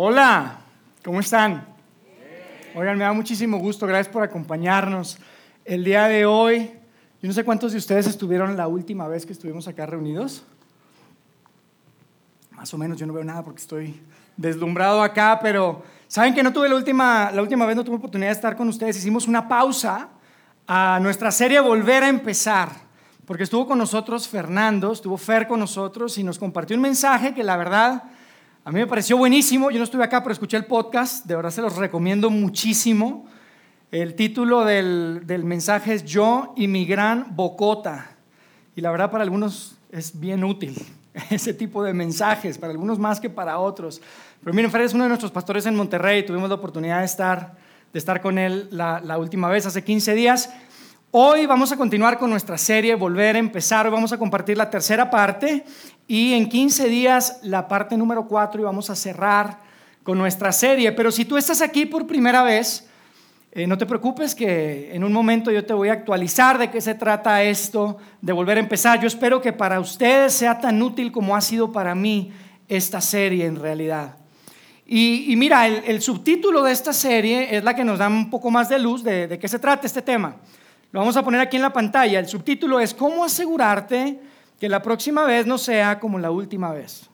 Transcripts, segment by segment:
Hola, ¿cómo están? Oigan, me da muchísimo gusto, gracias por acompañarnos. El día de hoy, yo no sé cuántos de ustedes estuvieron la última vez que estuvimos acá reunidos. Más o menos, yo no veo nada porque estoy deslumbrado acá, pero saben que no tuve la última, la última vez, no tuve oportunidad de estar con ustedes. Hicimos una pausa a nuestra serie Volver a empezar, porque estuvo con nosotros Fernando, estuvo Fer con nosotros y nos compartió un mensaje que la verdad a mí me pareció buenísimo, yo no estuve acá, pero escuché el podcast, de verdad se los recomiendo muchísimo. El título del, del mensaje es Yo y mi gran bocota. Y la verdad para algunos es bien útil ese tipo de mensajes, para algunos más que para otros. Pero miren, Fer es uno de nuestros pastores en Monterrey, tuvimos la oportunidad de estar, de estar con él la última vez, hace 15 días. Hoy vamos a continuar con nuestra serie, volver a empezar. Hoy vamos a compartir la tercera parte y en 15 días la parte número 4 y vamos a cerrar con nuestra serie. Pero si tú estás aquí por primera vez, eh, no te preocupes que en un momento yo te voy a actualizar de qué se trata esto, de volver a empezar. Yo espero que para ustedes sea tan útil como ha sido para mí esta serie en realidad. Y, mira, el, subtítulo de esta serie es la que nos da un poco más de luz de, de qué se trata este tema. Lo vamos a poner aquí en la pantalla. El subtítulo es ¿Cómo asegurarte que la próxima vez no sea como la última vez?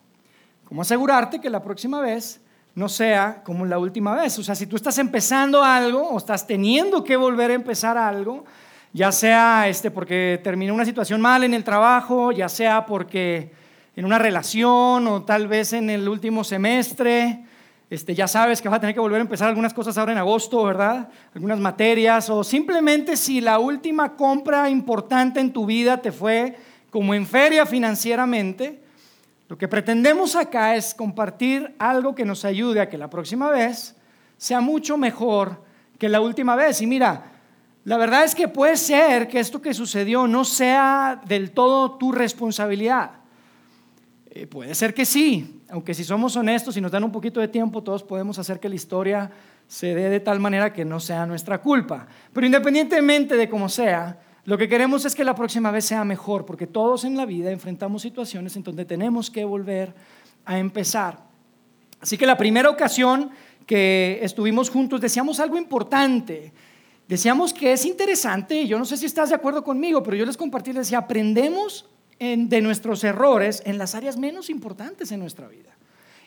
¿Cómo asegurarte que la próxima vez no sea como la última vez? O sea, si tú estás empezando algo o estás teniendo que volver a empezar algo, ya sea este, porque terminó una situación mal en el trabajo, ya sea porque en una relación o tal vez en el último semestre, este, ya sabes que vas a tener que volver a empezar algunas cosas ahora en agosto, ¿verdad? Algunas materias, o simplemente si la última compra importante en tu vida te fue como en feria financieramente, lo que pretendemos acá es compartir algo que nos ayude a que la próxima vez sea mucho mejor que la última vez. Y mira, la verdad es que puede ser que esto que sucedió no sea del todo tu responsabilidad. Eh, puede ser que sí, aunque si somos honestos y nos dan un poquito de tiempo, todos podemos hacer que la historia se dé de tal manera que no sea nuestra culpa. Pero independientemente de cómo sea, lo que queremos es que la próxima vez sea mejor, porque todos en la vida enfrentamos situaciones en donde tenemos que volver a empezar. Así que la primera ocasión que estuvimos juntos decíamos algo importante. Decíamos que es interesante, y yo no sé si estás de acuerdo conmigo, pero yo les compartí, les decía, aprendemos de nuestros errores en las áreas menos importantes en nuestra vida.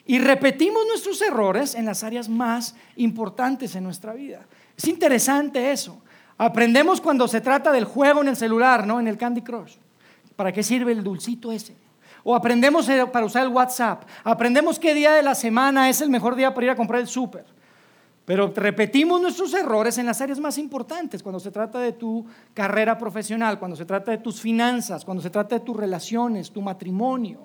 Y repetimos nuestros errores en las áreas más importantes en nuestra vida. Es interesante eso. Aprendemos cuando se trata del juego en el celular, ¿no? En el Candy Crush. ¿Para qué sirve el dulcito ese? O aprendemos eh, para usar el WhatsApp. Aprendemos qué día de la semana es el mejor día para ir a comprar el súper. Pero repetimos nuestros errores en las áreas más importantes, cuando se trata de tu carrera profesional, cuando se trata de tus finanzas, cuando se trata de tus relaciones, tu matrimonio.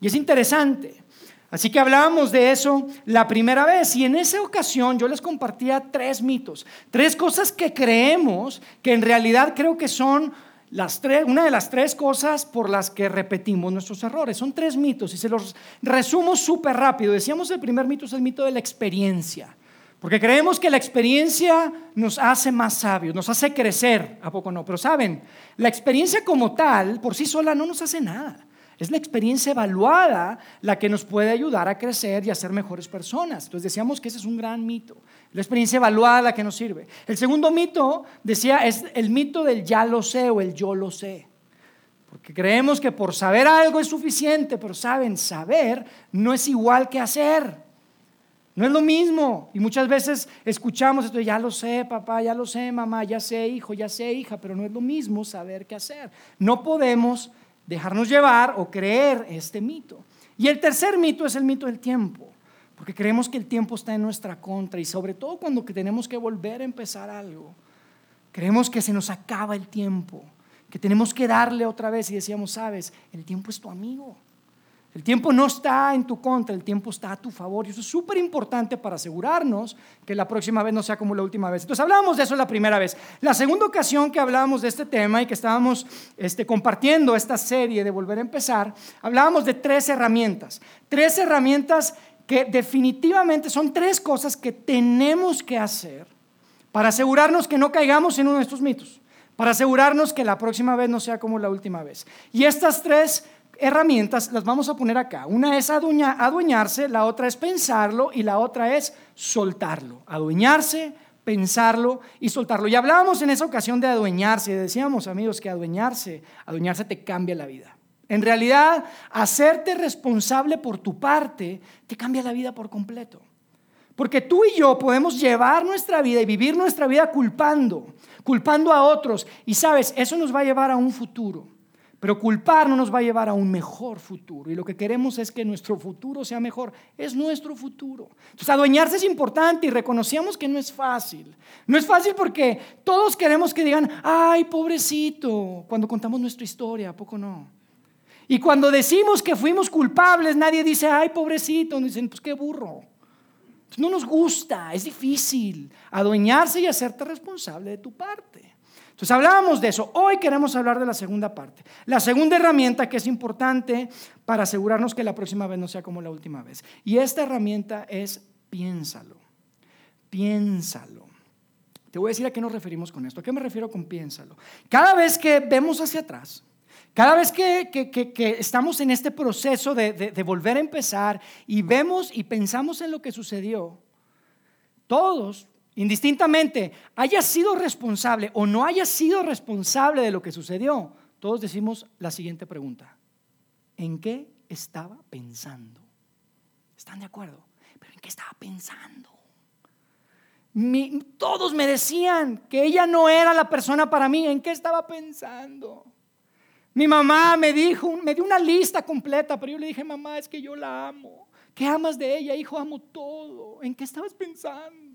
Y es interesante. Así que hablábamos de eso la primera vez y en esa ocasión yo les compartía tres mitos, tres cosas que creemos que en realidad creo que son las tres, una de las tres cosas por las que repetimos nuestros errores. Son tres mitos y se los resumo súper rápido. Decíamos el primer mito es el mito de la experiencia. Porque creemos que la experiencia nos hace más sabios, nos hace crecer, ¿a poco no? Pero saben, la experiencia como tal, por sí sola, no nos hace nada. Es la experiencia evaluada la que nos puede ayudar a crecer y a ser mejores personas. Entonces decíamos que ese es un gran mito. La experiencia evaluada la que nos sirve. El segundo mito, decía, es el mito del ya lo sé o el yo lo sé. Porque creemos que por saber algo es suficiente, pero saben, saber no es igual que hacer. No es lo mismo. Y muchas veces escuchamos esto, ya lo sé, papá, ya lo sé, mamá, ya sé, hijo, ya sé, hija, pero no es lo mismo saber qué hacer. No podemos dejarnos llevar o creer este mito. Y el tercer mito es el mito del tiempo, porque creemos que el tiempo está en nuestra contra y sobre todo cuando tenemos que volver a empezar algo. Creemos que se nos acaba el tiempo, que tenemos que darle otra vez y decíamos, sabes, el tiempo es tu amigo. El tiempo no está en tu contra, el tiempo está a tu favor. Y eso es súper importante para asegurarnos que la próxima vez no sea como la última vez. Entonces hablábamos de eso la primera vez. La segunda ocasión que hablábamos de este tema y que estábamos este, compartiendo esta serie de volver a empezar, hablábamos de tres herramientas. Tres herramientas que definitivamente son tres cosas que tenemos que hacer para asegurarnos que no caigamos en uno de estos mitos. Para asegurarnos que la próxima vez no sea como la última vez. Y estas tres herramientas las vamos a poner acá. Una es adueñarse, la otra es pensarlo y la otra es soltarlo. Adueñarse, pensarlo y soltarlo. Y hablábamos en esa ocasión de adueñarse. Decíamos, amigos, que adueñarse, adueñarse te cambia la vida. En realidad, hacerte responsable por tu parte te cambia la vida por completo. Porque tú y yo podemos llevar nuestra vida y vivir nuestra vida culpando, culpando a otros. Y sabes, eso nos va a llevar a un futuro. Pero culpar no nos va a llevar a un mejor futuro. Y lo que queremos es que nuestro futuro sea mejor. Es nuestro futuro. Entonces, adueñarse es importante y reconocíamos que no es fácil. No es fácil porque todos queremos que digan, ay, pobrecito, cuando contamos nuestra historia, ¿a poco no? Y cuando decimos que fuimos culpables, nadie dice, ay, pobrecito. Dicen, pues qué burro. No nos gusta, es difícil adueñarse y hacerte responsable de tu parte. Entonces hablábamos de eso. Hoy queremos hablar de la segunda parte. La segunda herramienta que es importante para asegurarnos que la próxima vez no sea como la última vez. Y esta herramienta es piénsalo. Piénsalo. Te voy a decir a qué nos referimos con esto. ¿A qué me refiero con piénsalo? Cada vez que vemos hacia atrás, cada vez que, estamos en este proceso de, volver a empezar y vemos y pensamos en lo que sucedió, todos, indistintamente, haya sido responsable o no haya sido responsable de lo que sucedió, todos decimos la siguiente pregunta. ¿En qué estaba pensando? ¿Están de acuerdo? Pero ¿en qué estaba pensando? todos me decían que ella no era la persona para mí. ¿En qué estaba pensando? Mi mamá me dijo, me dio una lista completa, pero yo le dije, mamá, es que yo la amo. ¿Qué amas de ella? Hijo, amo todo. ¿En qué estabas pensando?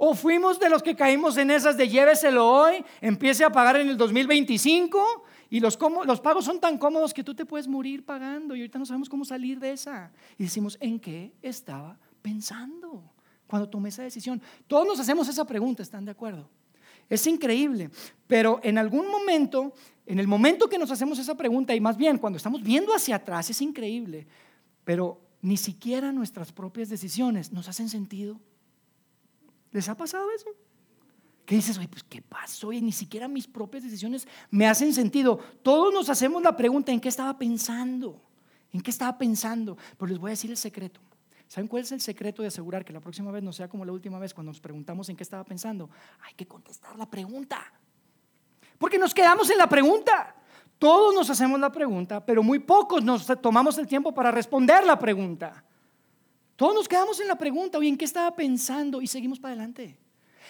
O fuimos de los que caímos en esas de lléveselo hoy, empiece a pagar en el 2025 y los, los pagos son tan cómodos que tú te puedes morir pagando y ahorita no sabemos cómo salir de esa. Y decimos, ¿en qué estaba pensando cuando tomé esa decisión? Todos nos hacemos esa pregunta, ¿están de acuerdo? Es increíble, pero en algún momento, en el momento que nos hacemos esa pregunta, y más bien cuando estamos viendo hacia atrás, es increíble, pero ni siquiera nuestras propias decisiones nos hacen sentido. ¿Les ha pasado eso? ¿Qué dices? Oye, pues ¿qué pasó? Y ni siquiera mis propias decisiones me hacen sentido. Todos nos hacemos la pregunta, ¿en qué estaba pensando? ¿En qué estaba pensando? Pero les voy a decir el secreto. ¿Saben cuál es el secreto de asegurar que la próxima vez no sea como la última vez cuando nos preguntamos en qué estaba pensando? Hay que contestar la pregunta. Porque nos quedamos en la pregunta. Todos nos hacemos la pregunta, pero muy pocos nos tomamos el tiempo para responder la pregunta. Todos nos quedamos en la pregunta, oye, ¿en qué estaba pensando? Y seguimos para adelante.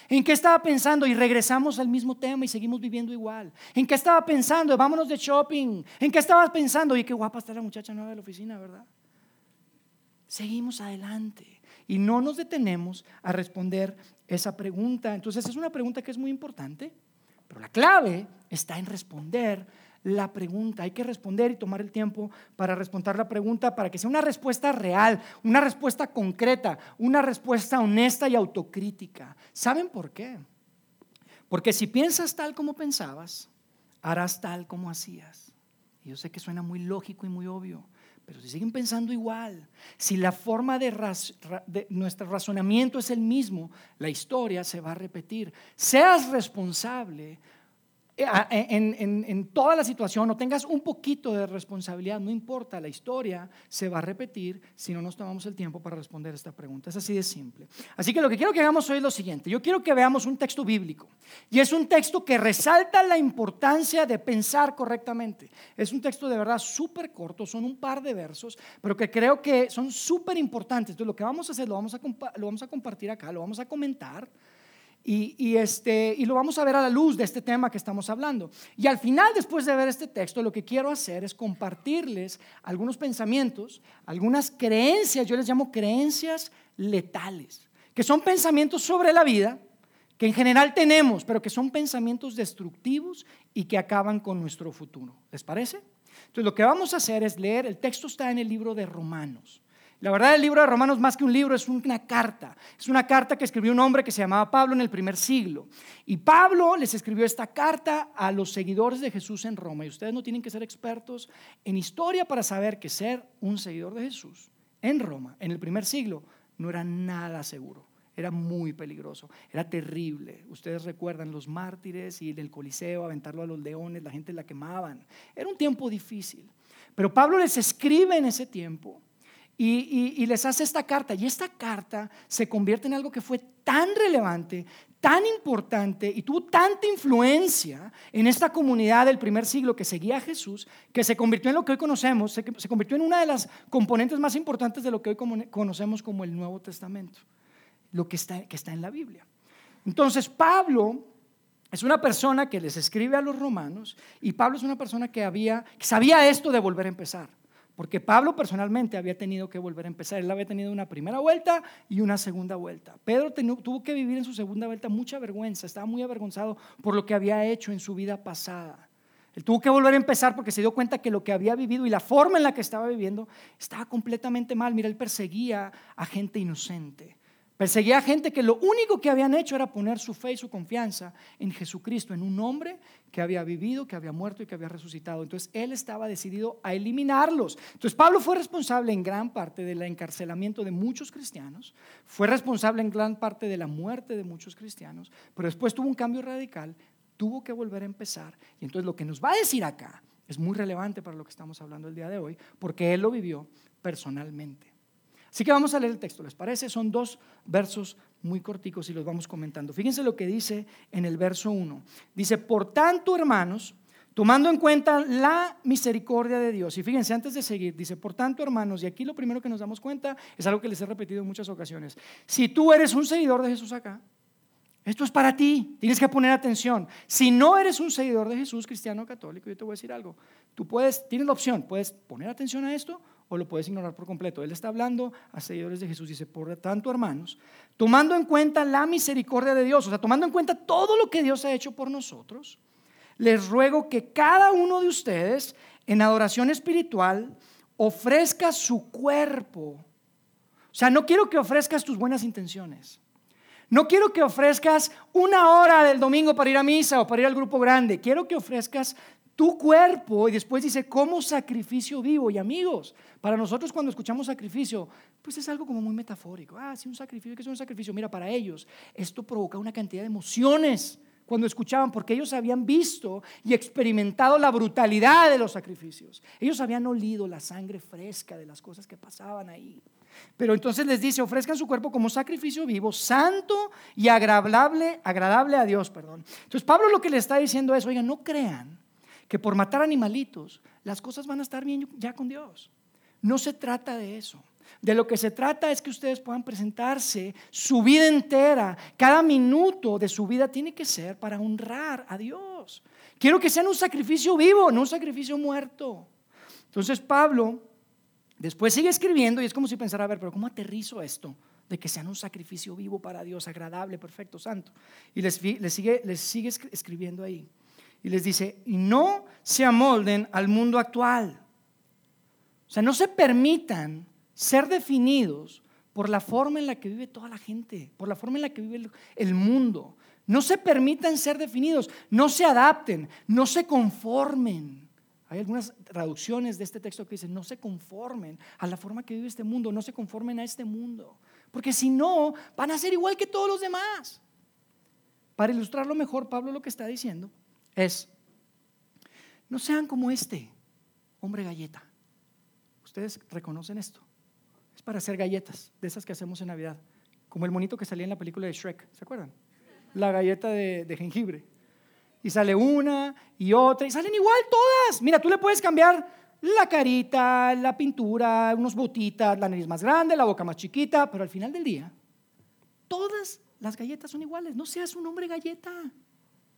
¿En qué estaba pensando? Y regresamos al mismo tema y seguimos viviendo igual. ¿En qué estaba pensando? Vámonos de shopping. ¿En qué estabas pensando? Oye, qué guapa está la muchacha nueva de la oficina, ¿verdad? seguimos adelante y no nos detenemos a responder esa pregunta. Entonces es una pregunta que es muy importante, pero la clave está en responder la pregunta. Hay que responder y tomar el tiempo para responder la pregunta para que sea una respuesta real, una respuesta concreta, una respuesta honesta y autocrítica. ¿Saben por qué? Porque si piensas tal como pensabas, harás tal como hacías. Yo sé que suena muy lógico y muy obvio, pero si siguen pensando igual, si la forma de, de, nuestro razonamiento es el mismo, la historia se va a repetir. Seas responsable eh, en, toda la situación o tengas un poquito de responsabilidad, no importa, la historia se va a repetir si no nos tomamos el tiempo para responder esta pregunta. Es así de simple. Así que lo que quiero que hagamos hoy es lo siguiente. Yo quiero que veamos un texto bíblico y es un texto que resalta la importancia de pensar correctamente. Es un texto de verdad súper corto, son un par de versos, pero que creo que son súper importantes. Entonces lo que vamos a hacer, lo vamos a, lo vamos a compartir acá, lo vamos a comentar. Y, este, y lo vamos a ver a la luz de este tema que estamos hablando. Y al final, después de ver este texto, lo que quiero hacer es compartirles algunos pensamientos, algunas creencias, yo les llamo creencias letales, que son pensamientos sobre la vida, que en general tenemos, pero que son pensamientos destructivos y que acaban con nuestro futuro. ¿Les parece? Entonces, lo que vamos a hacer es leer, el texto está en el libro de Romanos. La verdad, el libro de Romanos, más que un libro, es una carta. Es una carta que escribió un hombre que se llamaba Pablo en el primer siglo. Y Pablo les escribió esta carta a los seguidores de Jesús en Roma. Y ustedes no tienen que ser expertos en historia para saber que ser un seguidor de Jesús en Roma, en el primer siglo, no era nada seguro. Era muy peligroso, era terrible. Ustedes recuerdan los mártires y el Coliseo, aventarlo a los leones, la gente la quemaban. Era un tiempo difícil. Pero Pablo les escribe en ese tiempo y, les hace esta carta. Y esta carta se convierte en algo que fue tan relevante, tan importante y tuvo tanta influencia en esta comunidad del primer siglo que seguía a Jesús, que se convirtió en lo que hoy conocemos, se, convirtió en una de las componentes más importantes de lo que hoy conocemos como el Nuevo Testamento, lo que está, que está en la Biblia. Entonces Pablo es una persona que les escribe a los romanos y Pablo es una persona que, había, que sabía esto de volver a empezar. Porque Pablo personalmente había tenido que volver a empezar. Él había tenido una primera vuelta y una segunda vuelta. Pedro tuvo que vivir en su segunda vuelta mucha vergüenza. Estaba muy avergonzado por lo que había hecho en su vida pasada. Él tuvo que volver a empezar porque se dio cuenta que lo que había vivido y la forma en la que estaba viviendo estaba completamente mal. Mira, él perseguía a gente inocente. Perseguía a gente que lo único que habían hecho era poner su fe y su confianza en Jesucristo, en un hombre que había vivido, que había muerto y que había resucitado. Entonces él estaba decidido a eliminarlos. Entonces Pablo fue responsable en gran parte del encarcelamiento de muchos cristianos, fue responsable en gran parte de la muerte de muchos cristianos, pero después tuvo un cambio radical, tuvo que volver a empezar. Y entonces lo que nos va a decir acá es muy relevante para lo que estamos hablando el día de hoy, porque él lo vivió personalmente. Así que vamos a leer el texto, ¿les parece? Son dos versos muy corticos y los vamos comentando. Fíjense lo que dice en el verso 1. Dice, por tanto, hermanos, tomando en cuenta la misericordia de Dios, y fíjense antes de seguir, dice, por tanto, hermanos, y aquí lo primero que nos damos cuenta es algo que les he repetido en muchas ocasiones. Si tú eres un seguidor de Jesús acá, esto es para ti, tienes que poner atención. Si no eres un seguidor de Jesús, cristiano católico, yo te voy a decir algo. Tú puedes, tienes la opción, puedes poner atención a esto o lo puedes ignorar por completo. Él está hablando a seguidores de Jesús. Dice, por tanto, hermanos, tomando en cuenta la misericordia de Dios, o sea, tomando en cuenta todo lo que Dios ha hecho por nosotros, les ruego que cada uno de ustedes en adoración espiritual ofrezca su cuerpo. O sea, no quiero que ofrezcas tus buenas intenciones. No quiero que ofrezcas una hora del domingo para ir a misa o para ir al grupo grande. Quiero que ofrezcas tu cuerpo y después dice como sacrificio vivo. Y amigos, para nosotros cuando escuchamos sacrificio, pues es algo como muy metafórico. Ah, sí, un sacrificio, ¿qué es un sacrificio? Mira, para ellos esto provoca una cantidad de emociones cuando escuchaban, porque ellos habían visto y experimentado la brutalidad de los sacrificios. Ellos habían olido la sangre fresca de las cosas que pasaban ahí. Pero entonces les dice, ofrezcan su cuerpo como sacrificio vivo, santo y agradable, agradable a Dios, perdón. Entonces Pablo lo que le está diciendo es, oigan, no crean que por matar animalitos las cosas van a estar bien ya con Dios. No se trata de eso. De lo que se trata es que ustedes puedan presentarse su vida entera. Cada minuto de su vida tiene que ser para honrar a Dios. Quiero que sean un sacrificio vivo, no un sacrificio muerto. Entonces Pablo después sigue escribiendo y es como si pensara, a ver, pero ¿cómo aterrizo esto? De que sean un sacrificio vivo para Dios, agradable, perfecto, santo. Y les, sigue, les sigue escribiendo ahí. Y les dice, y no se amolden al mundo actual. O sea, no se permitan ser definidos por la forma en la que vive toda la gente, por la forma en la que vive el mundo. No se permitan ser definidos, no se adapten, no se conformen. Hay algunas traducciones de este texto que dicen, no se conformen a la forma que vive este mundo, no se conformen a este mundo, porque si no, van a ser igual que todos los demás. Para ilustrarlo mejor, Pablo lo que está diciendo es, no sean como este hombre galleta. Ustedes reconocen esto. Es para hacer galletas, de esas que hacemos en Navidad. Como el monito que salía en la película de Shrek, ¿se acuerdan? La galleta de, jengibre. Y sale una y otra, y salen igual todas. Mira, tú le puedes cambiar la carita, la pintura, unos botitas, la nariz más grande, la boca más chiquita, pero al final del día, todas las galletas son iguales. No seas un hombre galleta.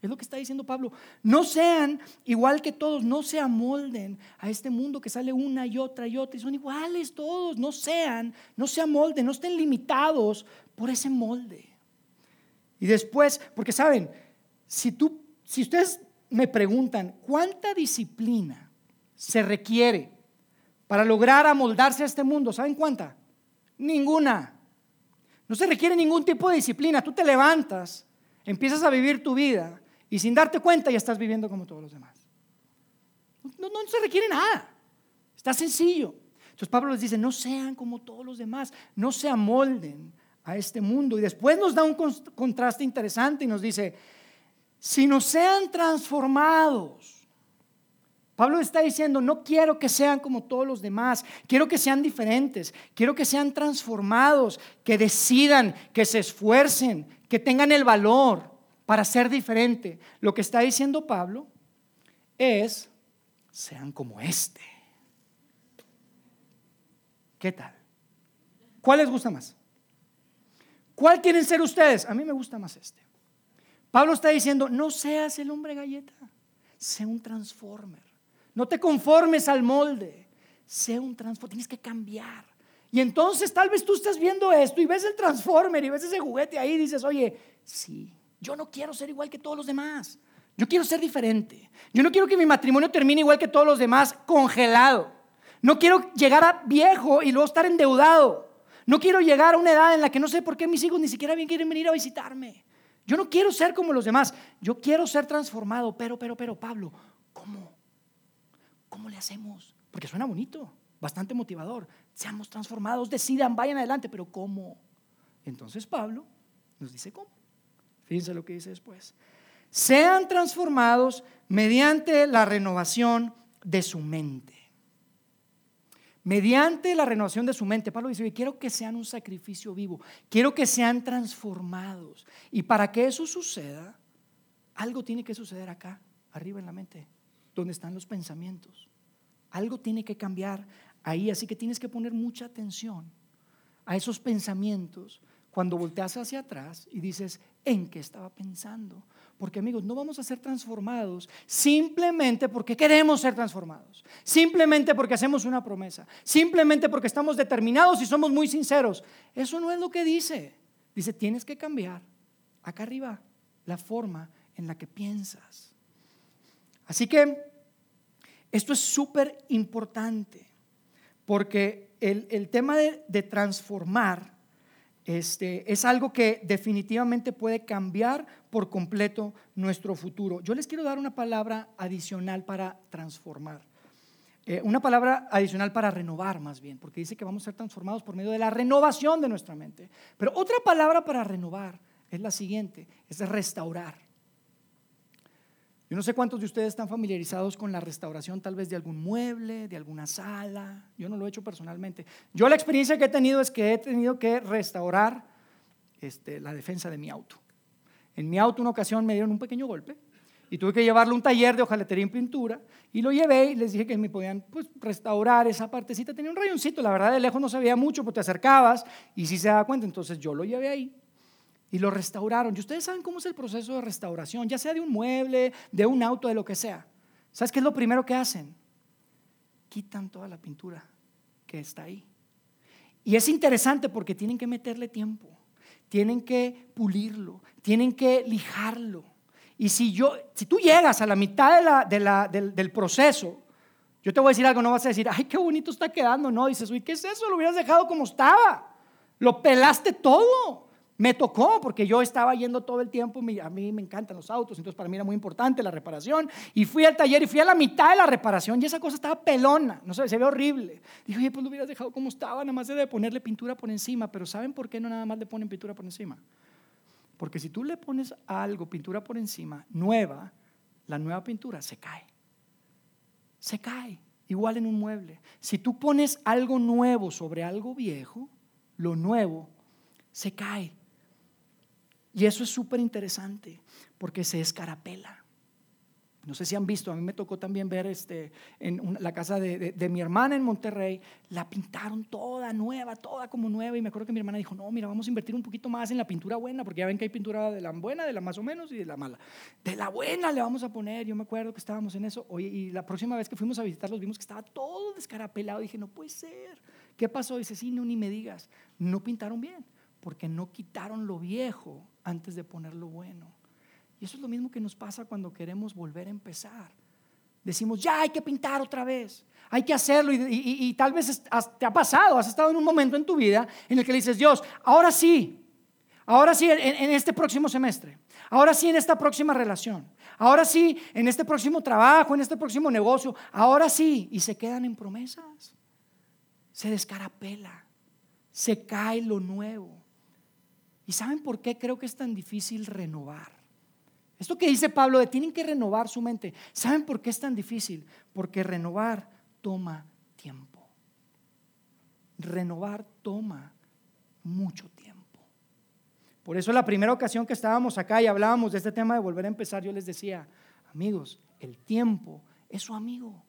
Es lo que está diciendo Pablo. No sean igual que todos, no se amolden a este mundo que sale una y otra y otra y son iguales todos. No sean, no se amolden, no estén limitados por ese molde. Y después, porque saben, si tú, si ustedes me preguntan cuánta disciplina se requiere para lograr amoldarse a este mundo, ¿saben cuánta? Ninguna. No se requiere ningún tipo de disciplina. Tú te levantas, empiezas a vivir tu vida y sin darte cuenta ya estás viviendo como todos los demás. No, no, se requiere nada. Está sencillo. Entonces Pablo les dice, no sean como todos los demás, no se amolden a este mundo. Y después nos da un contraste interesante y nos dice, si nos sean transformados, Pablo está diciendo, no quiero que sean como todos los demás, quiero que sean diferentes, quiero que sean transformados, que decidan, que se esfuercen, que tengan el valor para ser diferente. Lo que está diciendo Pablo es, sean como este. ¿Qué tal? ¿Cuál les gusta más? ¿Cuál quieren ser ustedes? A mí me gusta más este. Pablo está diciendo, no seas el hombre galleta, sé un transformer. No te conformes al molde, sé un transformer, tienes que cambiar. Y entonces tal vez tú estás viendo esto y ves el transformer y ves ese juguete ahí y dices, oye, sí, yo no quiero ser igual que todos los demás. Yo quiero ser diferente. Yo no quiero que mi matrimonio termine igual que todos los demás, congelado. No quiero llegar a viejo y luego estar endeudado. No quiero llegar a una edad en la que no sé por qué mis hijos ni siquiera bien quieren venir a visitarme. Yo no quiero ser como los demás. Yo quiero ser transformado. Pero, pero, pero, Pablo, ¿cómo? ¿Cómo le hacemos? Porque suena bonito, bastante motivador. Seamos transformados, decidan, vayan adelante. Pero ¿cómo? Entonces Pablo nos dice cómo. Fíjense lo que dice después. Sean transformados mediante la renovación de su mente mediante la renovación de su mente. Pablo dice, quiero que sean un sacrificio vivo, quiero que sean transformados. Y para que eso suceda, algo tiene que suceder acá, arriba en la mente, donde están los pensamientos. Algo tiene que cambiar ahí, así que tienes que poner mucha atención a esos pensamientos cuando volteas hacia atrás y dices, ¿en qué estaba pensando? Porque amigos, no vamos a ser transformados simplemente porque queremos ser transformados, simplemente porque hacemos una promesa, simplemente porque estamos determinados y somos muy sinceros. Eso no es lo que dice. Dice, tienes que cambiar acá arriba la forma en la que piensas. Así que esto es súper importante porque el, tema de, de transformar este, es algo que definitivamente puede cambiar por completo nuestro futuro. Yo les quiero dar una palabra adicional para transformar. Eh, una palabra adicional para renovar más bien, porque dice que vamos a ser transformados por medio de la renovación de nuestra mente. Pero otra palabra para renovar es la siguiente, es restaurar. Yo no sé cuántos de ustedes están familiarizados con la restauración tal vez de algún mueble, de alguna sala. Yo no lo he hecho personalmente. Yo la experiencia que he tenido es que he tenido que restaurar este, la defensa de mi auto. En mi auto una ocasión me dieron un pequeño golpe y tuve que llevarlo a un taller de hojalatería en pintura y lo llevé y les dije que me podían pues, restaurar esa partecita. Tenía un rayoncito, la verdad de lejos no se veía mucho, pero te acercabas y si se daba cuenta, entonces yo lo llevé ahí y lo restauraron. Y ustedes saben cómo es el proceso de restauración, ya sea de un mueble, de un auto, de lo que sea. ¿Sabes qué es lo primero que hacen? Quitan toda la pintura que está ahí. Y es interesante porque tienen que meterle tiempo, tienen que pulirlo, tienen que lijarlo. Y si, yo, si tú llegas a la mitad del, del proceso, yo te voy a decir algo, no vas a decir, ay, qué bonito está quedando. No, dices, uy, ¿qué es eso? Lo hubieras dejado como estaba. Lo pelaste todo. Me tocó porque yo estaba yendo todo el tiempo, a mí me encantan los autos, entonces para mí era muy importante la reparación. Y fui al taller y fui a la mitad de la reparación y esa cosa estaba pelona, no sé, se ve horrible. Dije, oye, pues lo hubieras dejado como estaba, nada más de ponerle pintura por encima, pero ¿saben por qué no nada más le ponen pintura por encima? Porque si tú le pones algo, pintura por encima, nueva, la nueva pintura se cae. Se cae, igual en un mueble. Si tú pones algo nuevo sobre algo viejo, lo nuevo se cae. Y eso es súper interesante porque se escarapela. No sé si han visto, a mí me tocó también ver este, en la casa de, mi hermana en Monterrey, la pintaron toda nueva, toda como nueva. Y me acuerdo que mi hermana dijo, no, mira, vamos a invertir un poquito más en la pintura buena, porque ya ven que hay pintura de la buena, de la más o menos y de la mala. De la buena le vamos a poner. Yo me acuerdo que estábamos en eso. Oye, y la próxima vez que fuimos a visitarlos vimos que estaba todo descarapelado. Dije, no puede ser. ¿Qué pasó? Dice, sí, no, ni me digas. No pintaron bien, porque no quitaron lo viejo antes de poner lo bueno. Y eso es lo mismo que nos pasa cuando queremos volver a empezar. Decimos, ya hay que pintar otra vez, hay que hacerlo. Y, tal vez te ha pasado, has estado en un momento en tu vida en el que le dices, Dios, ahora sí, ahora sí en, este próximo semestre, ahora sí en esta próxima relación, ahora sí en este próximo trabajo, en este próximo negocio, ahora sí. Y se quedan en promesas, se descarapela, se cae lo nuevo ¿Y saben por qué creo que es tan difícil renovar? Esto que dice Pablo de tienen que renovar su mente. ¿Saben por qué es tan difícil? Porque renovar toma tiempo. Renovar toma mucho tiempo. Por eso la primera ocasión que estábamos acá y hablábamos de este tema de volver a empezar, yo les decía, amigos, el tiempo es su amigo.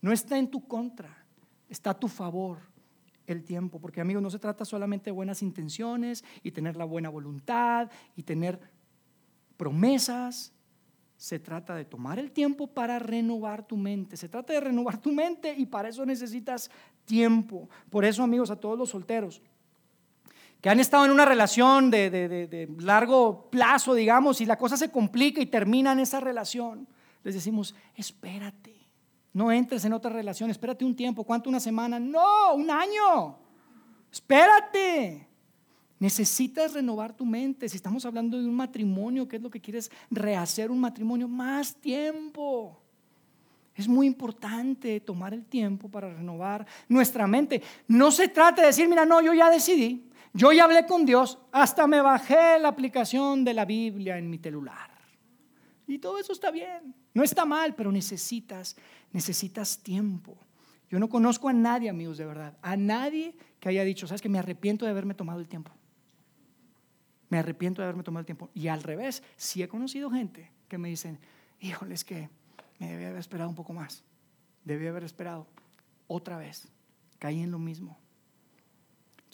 No está en tu contra, está a tu favor el tiempo, porque amigos, no se trata solamente de buenas intenciones y tener la buena voluntad y tener promesas. Se trata de tomar el tiempo para renovar tu mente. Se trata de renovar tu mente y para eso necesitas tiempo. Por eso, amigos, a todos los solteros que han estado en una relación de, largo plazo, digamos, y la cosa se complica y termina en esa relación, les decimos, espérate no entres en otra relación, espérate un tiempo, ¿cuánto? Una semana, no, un año. Espérate. Necesitas renovar tu mente. Si estamos hablando de un matrimonio, ¿qué es lo que quieres rehacer un matrimonio? Más tiempo. Es muy importante tomar el tiempo para renovar nuestra mente. No se trata de decir, mira, no, yo ya decidí, yo ya hablé con Dios, hasta me bajé la aplicación de la Biblia en mi celular. Y todo eso está bien, no está mal, pero necesitas, necesitas tiempo. Yo no conozco a nadie, amigos, de verdad, a nadie que haya dicho, sabes que me arrepiento de haberme tomado el tiempo. Me arrepiento de haberme tomado el tiempo. Y al revés, sí he conocido gente que me dicen, híjole, es que me debía haber esperado un poco más. Debía haber esperado otra vez. Caí en lo mismo.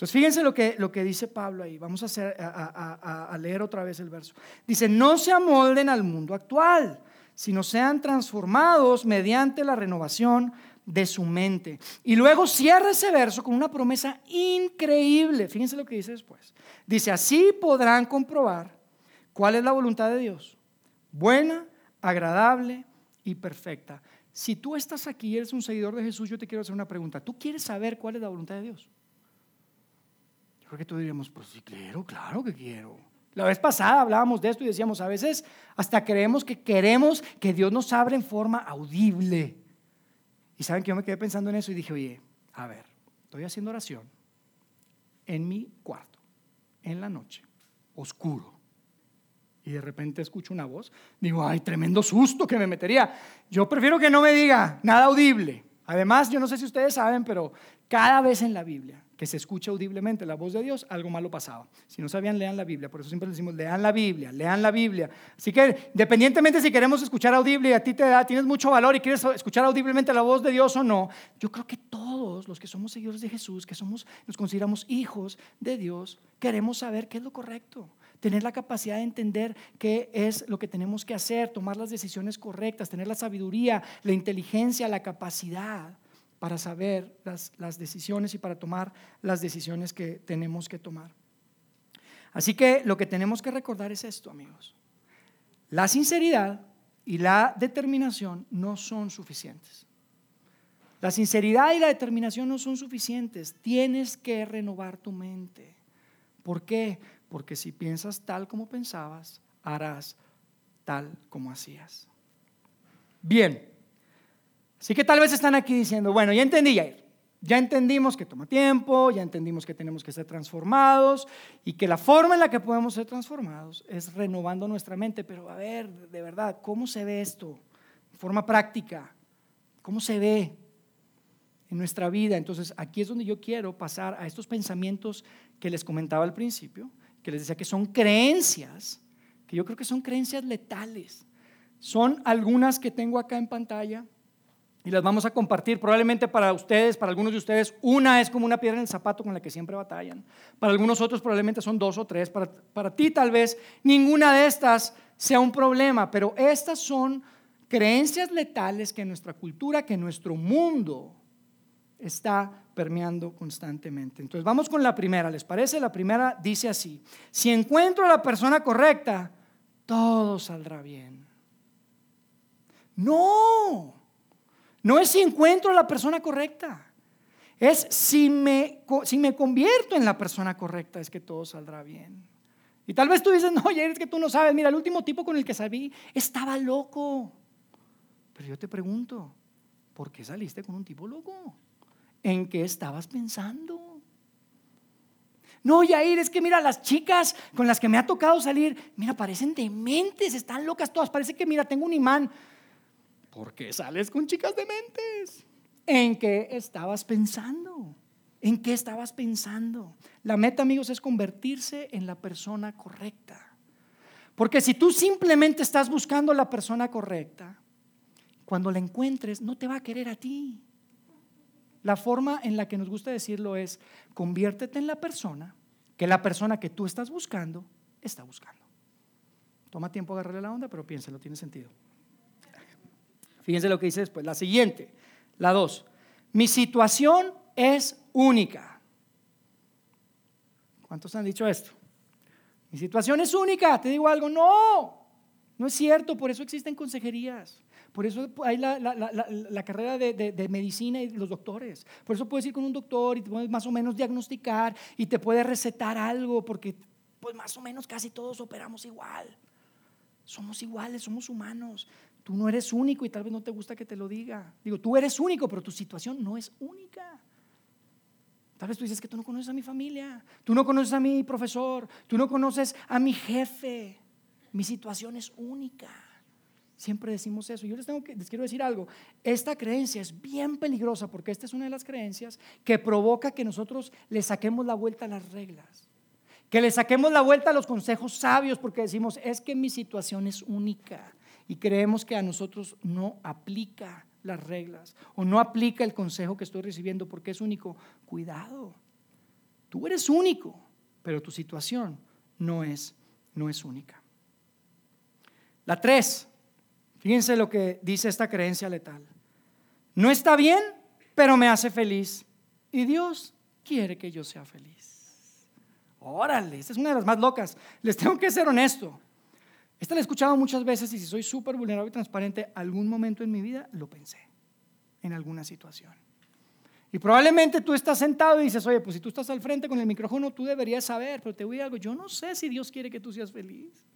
Entonces, fíjense lo que, lo que dice Pablo ahí. Vamos a, a, leer otra vez el verso. Dice, no se amolden al mundo actual, sino sean transformados mediante la renovación de su mente. Y luego cierra ese verso con una promesa increíble. Fíjense lo que dice después. Dice, así podrán comprobar cuál es la voluntad de Dios. Buena, agradable y perfecta. Si tú estás aquí y eres un seguidor de Jesús, yo te quiero hacer una pregunta. ¿Tú quieres saber cuál es la voluntad de Dios? Porque tú diríamos, pues sí, quiero, claro que quiero. La vez pasada hablábamos de esto y decíamos, a veces hasta creemos que queremos que Dios nos abra en forma audible. Y saben que yo me quedé pensando en eso y dije, oye, a ver, estoy haciendo oración en mi cuarto, en la noche, oscuro. Y de repente escucho una voz, digo, ay, tremendo susto que me metería. Yo prefiero que no me diga nada audible. Además, yo no sé si ustedes saben, pero cada vez en la Biblia que se escucha audiblemente la voz de Dios, algo malo pasaba. Si no sabían, lean la Biblia. Por eso siempre decimos, lean la Biblia, lean la Biblia. Así que, independientemente si queremos escuchar audible y a ti te da, tienes mucho valor y quieres escuchar audiblemente la voz de Dios o no, yo creo que todos los que somos seguidores de Jesús, que somos, nos consideramos hijos de Dios, queremos saber qué es lo correcto tener la capacidad de entender qué es lo que tenemos que hacer, tomar las decisiones correctas, tener la sabiduría, la inteligencia, la capacidad para saber las, decisiones y para tomar las decisiones que tenemos que tomar. Así que lo que tenemos que recordar es esto, amigos. La sinceridad y la determinación no son suficientes. La sinceridad y la determinación no son suficientes. Tienes que renovar tu mente. ¿Por qué? Porque si piensas tal como pensabas, harás tal como hacías. Bien, Así que tal vez están aquí diciendo, bueno, ya entendí, ya, ya entendimos que toma tiempo, ya entendimos que tenemos que ser transformados y que la forma en la que podemos ser transformados es renovando nuestra mente. Pero a ver, de verdad, ¿cómo se ve esto? De forma práctica, ¿cómo se ve en nuestra vida? Entonces, aquí es donde yo quiero pasar a estos pensamientos que les comentaba al principio, que les decía que son creencias, que yo creo que son creencias letales. Son algunas que tengo acá en pantalla y las vamos a compartir. Probablemente para ustedes, para algunos de ustedes, una es como una piedra en el zapato con la que siempre batallan. Para algunos otros probablemente son dos o tres. Para, para ti tal vez ninguna de estas sea un problema, pero estas son creencias letales que nuestra cultura, que nuestro mundo está permeando constantemente. Entonces vamos con la primera, ¿les parece? La primera dice así, si encuentro a la persona correcta, todo saldrá bien. No. No es si encuentro a la persona correcta. Es si me, si me convierto en la persona correcta, es que todo saldrá bien. Y tal vez tú dices, no, ya es que tú no sabes. Mira, el último tipo con el que salí estaba loco. Pero yo te pregunto, ¿por qué saliste con un tipo loco? ¿En qué estabas pensando? No, Yair, es que mira, las chicas con las que me ha tocado salir, mira, parecen dementes, están locas todas. Parece que, mira, tengo un imán. ¿Por qué sales con chicas dementes? ¿En qué estabas pensando? ¿En qué estabas pensando? La meta, amigos, es convertirse en la persona correcta. Porque si tú simplemente estás buscando la persona correcta, cuando la encuentres, no te va a querer a ti. La forma en la que nos gusta decirlo es, conviértete en la persona que la persona que tú estás buscando está buscando. Toma tiempo agarrarle la onda, pero piénselo, tiene sentido. Fíjense lo que dice después. La siguiente, la dos. Mi situación es única. ¿Cuántos han dicho esto? Mi situación es única, te digo algo, no, no es cierto, por eso existen consejerías. Por eso hay la, carrera de, medicina y los doctores. Por eso puedes ir con un doctor y te puedes más o menos diagnosticar y te puede recetar algo, porque pues más o menos casi todos operamos igual. Somos iguales, somos humanos. Tú no eres único y tal vez no te gusta que te lo diga. Digo, tú eres único, pero tu situación no es única. Tal vez tú dices que tú no conoces a mi familia, tú no conoces a mi profesor, tú no conoces a mi jefe. Mi situación es única. Siempre decimos eso. Yo les, tengo que, les quiero decir algo. Esta creencia es bien peligrosa porque esta es una de las creencias que provoca que nosotros le saquemos la vuelta a las reglas. Que le saquemos la vuelta a los consejos sabios porque decimos, es que mi situación es única y creemos que a nosotros no aplica las reglas o no aplica el consejo que estoy recibiendo porque es único. Cuidado, tú eres único, pero tu situación no es, no es única. La tres, fíjense lo que dice esta creencia letal. No está bien, pero me hace feliz. Y Dios quiere que yo sea feliz. Órale, esta es una de las más locas. Les tengo que ser honesto. Esta la he escuchado muchas veces y si soy súper vulnerable y transparente, algún momento en mi vida lo pensé, en alguna situación. Y probablemente tú estás sentado y dices, oye, pues si tú estás al frente con el micrófono, tú deberías saber, pero te voy a algo, yo no sé si Dios quiere que tú seas feliz.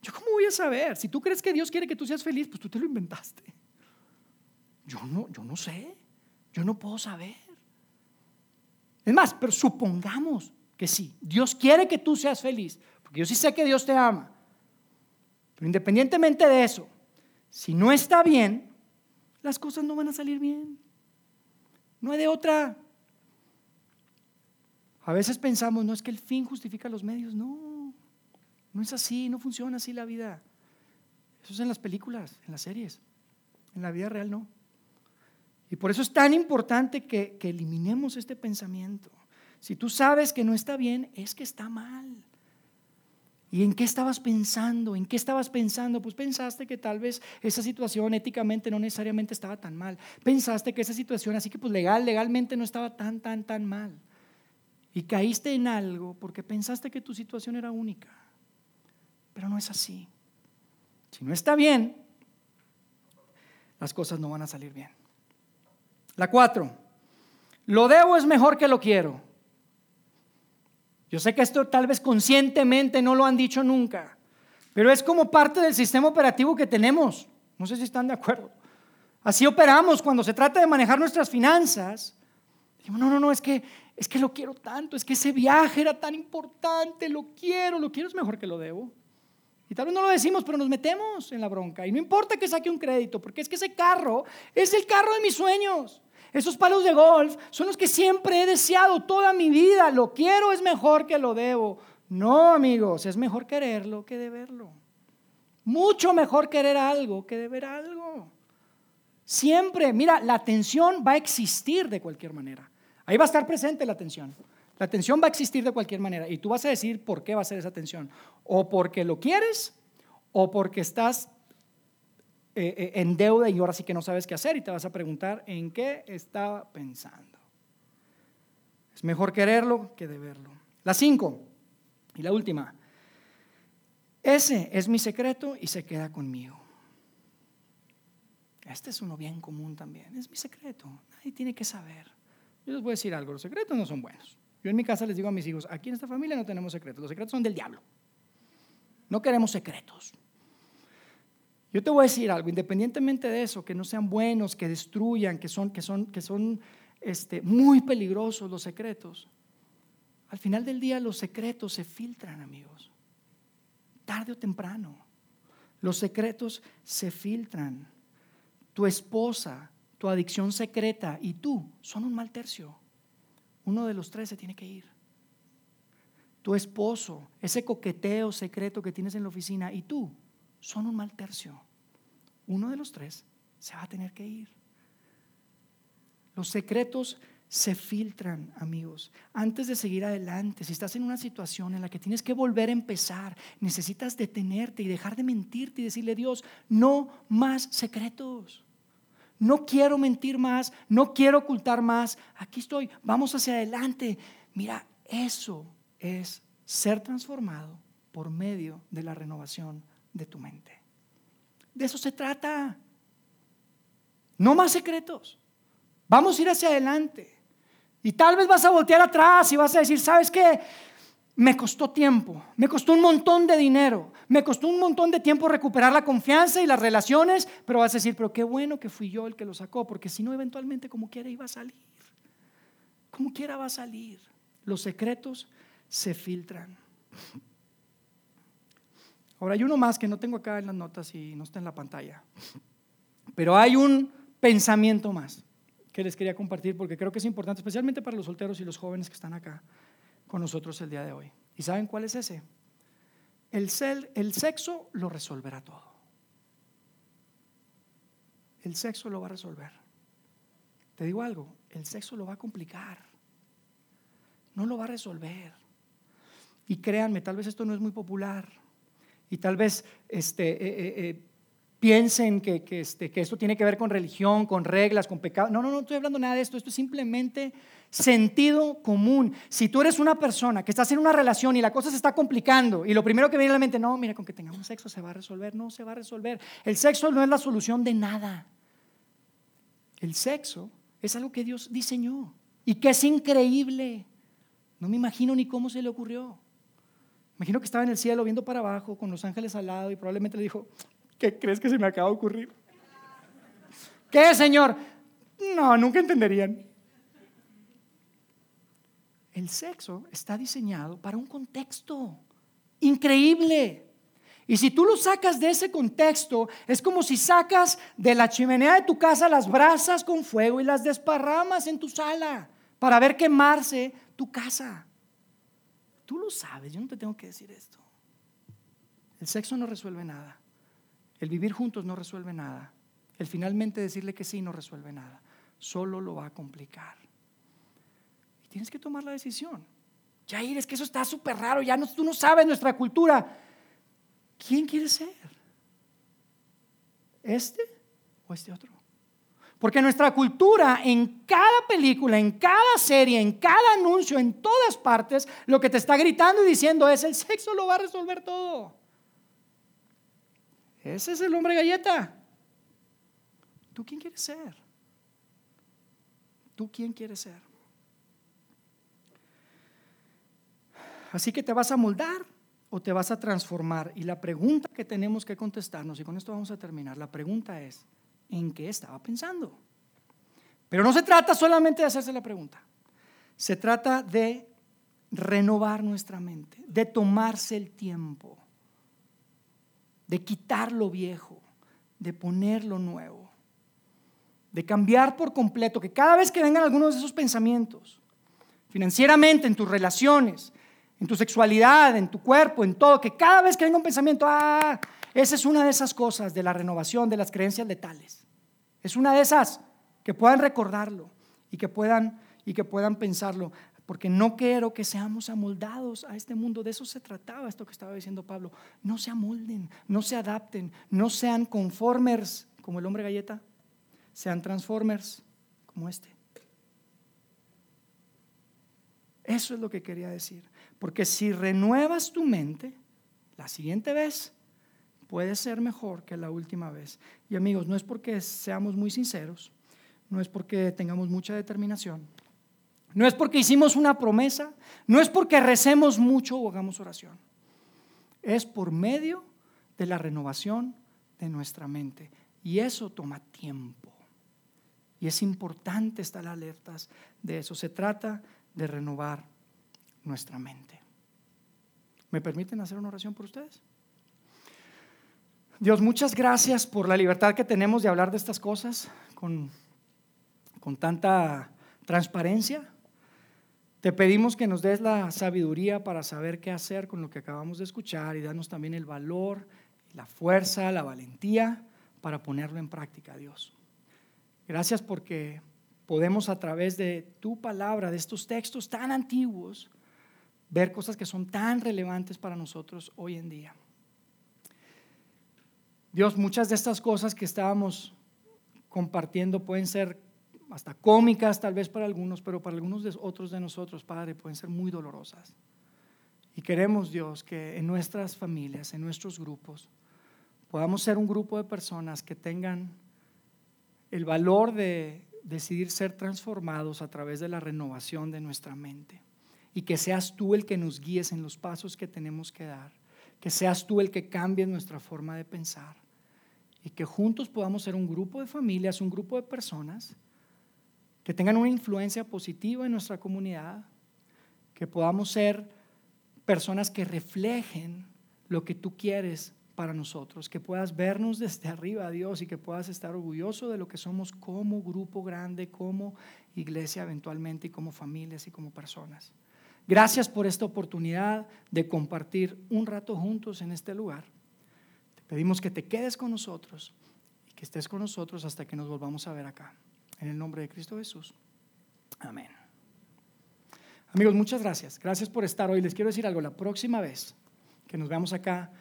¿Yo cómo voy a saber? Si tú crees que Dios quiere que tú seas feliz, pues tú te lo inventaste. Yo no, yo no sé, yo no puedo saber. Es más, pero supongamos que sí, Dios quiere que tú seas feliz, porque yo sí sé que Dios te ama. Pero independientemente de eso, si no está bien, las cosas no van a salir bien. No hay de otra. A veces pensamos, no es que el fin justifica los medios. No, no es así, no funciona así la vida. Eso es en las películas, en las series. En la vida real no. Y por eso es tan importante que, que eliminemos este pensamiento. Si tú sabes que no está bien, es que está mal. ¿Y en qué estabas pensando? ¿En qué estabas pensando? Pues pensaste que tal vez esa situación éticamente no necesariamente estaba tan mal. Pensaste que esa situación, así que pues legal, legalmente no estaba tan, tan, tan mal. Y caíste en algo porque pensaste que tu situación era única. Pero no es así. Si no está bien, las cosas no van a salir bien. La cuatro, lo debo es mejor que lo quiero. Yo sé que esto tal vez conscientemente no lo han dicho nunca, pero es como parte del sistema operativo que tenemos. No sé si están de acuerdo. Así operamos cuando se trata de manejar nuestras finanzas. no, no, no, es que, es que lo quiero tanto, es que ese viaje era tan importante, lo quiero, lo quiero es mejor que lo debo. Y tal vez no lo decimos, pero nos metemos en la bronca. Y no importa que saque un crédito, porque es que ese carro es el carro de mis sueños. Esos palos de golf son los que siempre he deseado toda mi vida. Lo quiero es mejor que lo debo. No, amigos, es mejor quererlo que deberlo. Mucho mejor querer algo que deber algo. Siempre, mira, la atención va a existir de cualquier manera. Ahí va a estar presente la atención. La atención va a existir de cualquier manera y tú vas a decir por qué va a ser esa atención. O porque lo quieres o porque estás eh, eh, en deuda y ahora sí que no sabes qué hacer y te vas a preguntar en qué estaba pensando. Es mejor quererlo que deberlo. La cinco y la última. Ese es mi secreto y se queda conmigo. Este es uno bien común también. Es mi secreto. Nadie tiene que saber. Yo les voy a decir algo. Los secretos no son buenos. Yo en mi casa les digo a mis hijos, aquí en esta familia no tenemos secretos. Los secretos son del diablo. No queremos secretos. Yo te voy a decir algo, independientemente de eso, que no sean buenos, que destruyan, que son, que son, que son este, muy peligrosos los secretos. Al final del día los secretos se filtran, amigos. Tarde o temprano. Los secretos se filtran. Tu esposa, tu adicción secreta y tú son un mal tercio. Uno de los tres se tiene que ir. Tu esposo, ese coqueteo secreto que tienes en la oficina y tú son un mal tercio. Uno de los tres se va a tener que ir. Los secretos se filtran, amigos. Antes de seguir adelante, si estás en una situación en la que tienes que volver a empezar, necesitas detenerte y dejar de mentirte y decirle, Dios, no más secretos. No quiero mentir más, no quiero ocultar más. Aquí estoy, vamos hacia adelante. Mira, eso es ser transformado por medio de la renovación de tu mente. De eso se trata. No más secretos. Vamos a ir hacia adelante. Y tal vez vas a voltear atrás y vas a decir, ¿sabes qué? Me costó tiempo, me costó un montón de dinero, me costó un montón de tiempo recuperar la confianza y las relaciones, pero vas a decir, pero qué bueno que fui yo el que lo sacó, porque si no, eventualmente como quiera iba a salir. Como quiera va a salir. Los secretos se filtran. Ahora hay uno más que no tengo acá en las notas y no está en la pantalla, pero hay un pensamiento más que les quería compartir porque creo que es importante, especialmente para los solteros y los jóvenes que están acá con nosotros el día de hoy. ¿Y saben cuál es ese? El, el sexo lo resolverá todo. El sexo lo va a resolver. Te digo algo, el sexo lo va a complicar. No lo va a resolver. Y créanme, tal vez esto no es muy popular. Y tal vez este, eh, eh, eh, piensen que, este, que esto tiene que ver con religión, con reglas, con pecado. No, no, no estoy hablando nada de esto. Esto es simplemente sentido común. Si tú eres una persona que estás en una relación y la cosa se está complicando y lo primero que viene a la mente, no, mira, con que tengamos sexo se va a resolver. No se va a resolver. El sexo no es la solución de nada. El sexo es algo que Dios diseñó y que es increíble. No me imagino ni cómo se le ocurrió. Imagino que estaba en el cielo viendo para abajo con los ángeles al lado y probablemente le dijo, ¿Qué crees que se me acaba de ocurrir? ¿Qué, Señor? No, nunca entenderían. El sexo está diseñado para un contexto increíble. Y si tú lo sacas de ese contexto, es como si sacas de la chimenea de tu casa las brasas con fuego y las desparramas en tu sala para ver quemarse tu casa. Tú lo sabes, yo no te tengo que decir esto. El sexo no resuelve nada. El vivir juntos no resuelve nada. El finalmente decirle que sí no resuelve nada. Solo lo va a complicar. Y tienes que tomar la decisión. Jair, es que eso está súper raro. Ya no, tú no sabes nuestra cultura. ¿Quién quiere ser? ¿Este o este otro? Porque nuestra cultura en cada película, en cada serie, en cada anuncio, en todas partes, lo que te está gritando y diciendo es el sexo lo va a resolver todo. Ese es el hombre galleta. ¿Tú quién quieres ser? ¿Tú quién quieres ser? Así que te vas a moldar o te vas a transformar. Y la pregunta que tenemos que contestarnos, y con esto vamos a terminar, la pregunta es, ¿en qué estaba pensando? Pero no se trata solamente de hacerse la pregunta, se trata de renovar nuestra mente, de tomarse el tiempo de quitar lo viejo, de poner lo nuevo, de cambiar por completo, que cada vez que vengan algunos de esos pensamientos, financieramente, en tus relaciones, en tu sexualidad, en tu cuerpo, en todo, que cada vez que venga un pensamiento, ah, esa es una de esas cosas de la renovación de las creencias letales. Es una de esas que puedan recordarlo y que puedan y que puedan pensarlo porque no quiero que seamos amoldados a este mundo. De eso se trataba esto que estaba diciendo Pablo. No se amolden, no se adapten, no sean conformers como el hombre galleta, sean transformers como este. Eso es lo que quería decir. Porque si renuevas tu mente, la siguiente vez puede ser mejor que la última vez. Y amigos, no es porque seamos muy sinceros, no es porque tengamos mucha determinación, no es porque hicimos una promesa, no es porque recemos mucho o hagamos oración. Es por medio de la renovación de nuestra mente. Y eso toma tiempo. Y es importante estar alertas de eso. Se trata de renovar nuestra mente. ¿Me permiten hacer una oración por ustedes? Dios, muchas gracias por la libertad que tenemos de hablar de estas cosas con, con tanta transparencia. Te pedimos que nos des la sabiduría para saber qué hacer con lo que acabamos de escuchar y darnos también el valor, la fuerza, la valentía para ponerlo en práctica, Dios. Gracias porque podemos a través de tu palabra, de estos textos tan antiguos, ver cosas que son tan relevantes para nosotros hoy en día. Dios, muchas de estas cosas que estábamos compartiendo pueden ser hasta cómicas tal vez para algunos, pero para algunos de otros de nosotros, Padre, pueden ser muy dolorosas. Y queremos, Dios, que en nuestras familias, en nuestros grupos, podamos ser un grupo de personas que tengan el valor de decidir ser transformados a través de la renovación de nuestra mente. Y que seas tú el que nos guíes en los pasos que tenemos que dar. Que seas tú el que cambie nuestra forma de pensar. Y que juntos podamos ser un grupo de familias, un grupo de personas que tengan una influencia positiva en nuestra comunidad. Que podamos ser personas que reflejen lo que tú quieres para nosotros, que puedas vernos desde arriba, Dios, y que puedas estar orgulloso de lo que somos como grupo grande, como iglesia eventualmente, y como familias y como personas. Gracias por esta oportunidad de compartir un rato juntos en este lugar. Pedimos que te quedes con nosotros y que estés con nosotros hasta que nos volvamos a ver acá. En el nombre de Cristo Jesús. Amén. Amigos, muchas gracias. Gracias por estar hoy. Les quiero decir algo. La próxima vez que nos veamos acá,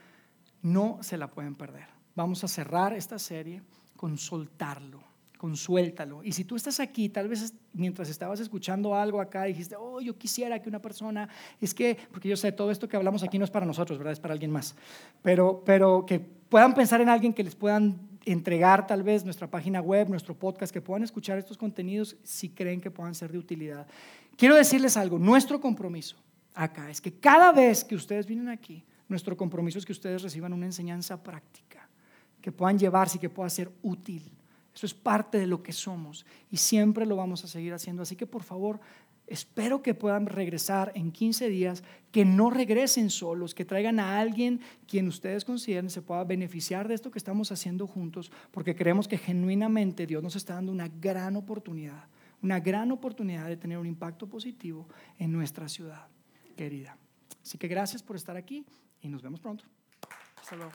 no se la pueden perder. Vamos a cerrar esta serie con soltarlo, con suéltalo. Y si tú estás aquí, tal vez mientras estabas escuchando algo acá, dijiste, oh, yo quisiera que una persona, es que, porque yo sé, todo esto que hablamos aquí no es para nosotros, ¿verdad? Es para alguien más. Pero, pero que puedan pensar en alguien que les puedan entregar tal vez nuestra página web, nuestro podcast, que puedan escuchar estos contenidos si creen que puedan ser de utilidad. Quiero decirles algo, nuestro compromiso acá es que cada vez que ustedes vienen aquí, nuestro compromiso es que ustedes reciban una enseñanza práctica, que puedan llevarse y que pueda ser útil. Eso es parte de lo que somos y siempre lo vamos a seguir haciendo. Así que por favor, espero que puedan regresar en 15 días, que no regresen solos, que traigan a alguien quien ustedes consideren se pueda beneficiar de esto que estamos haciendo juntos, porque creemos que genuinamente Dios nos está dando una gran oportunidad, una gran oportunidad de tener un impacto positivo en nuestra ciudad querida. Así que gracias por estar aquí y nos vemos pronto. Hasta luego.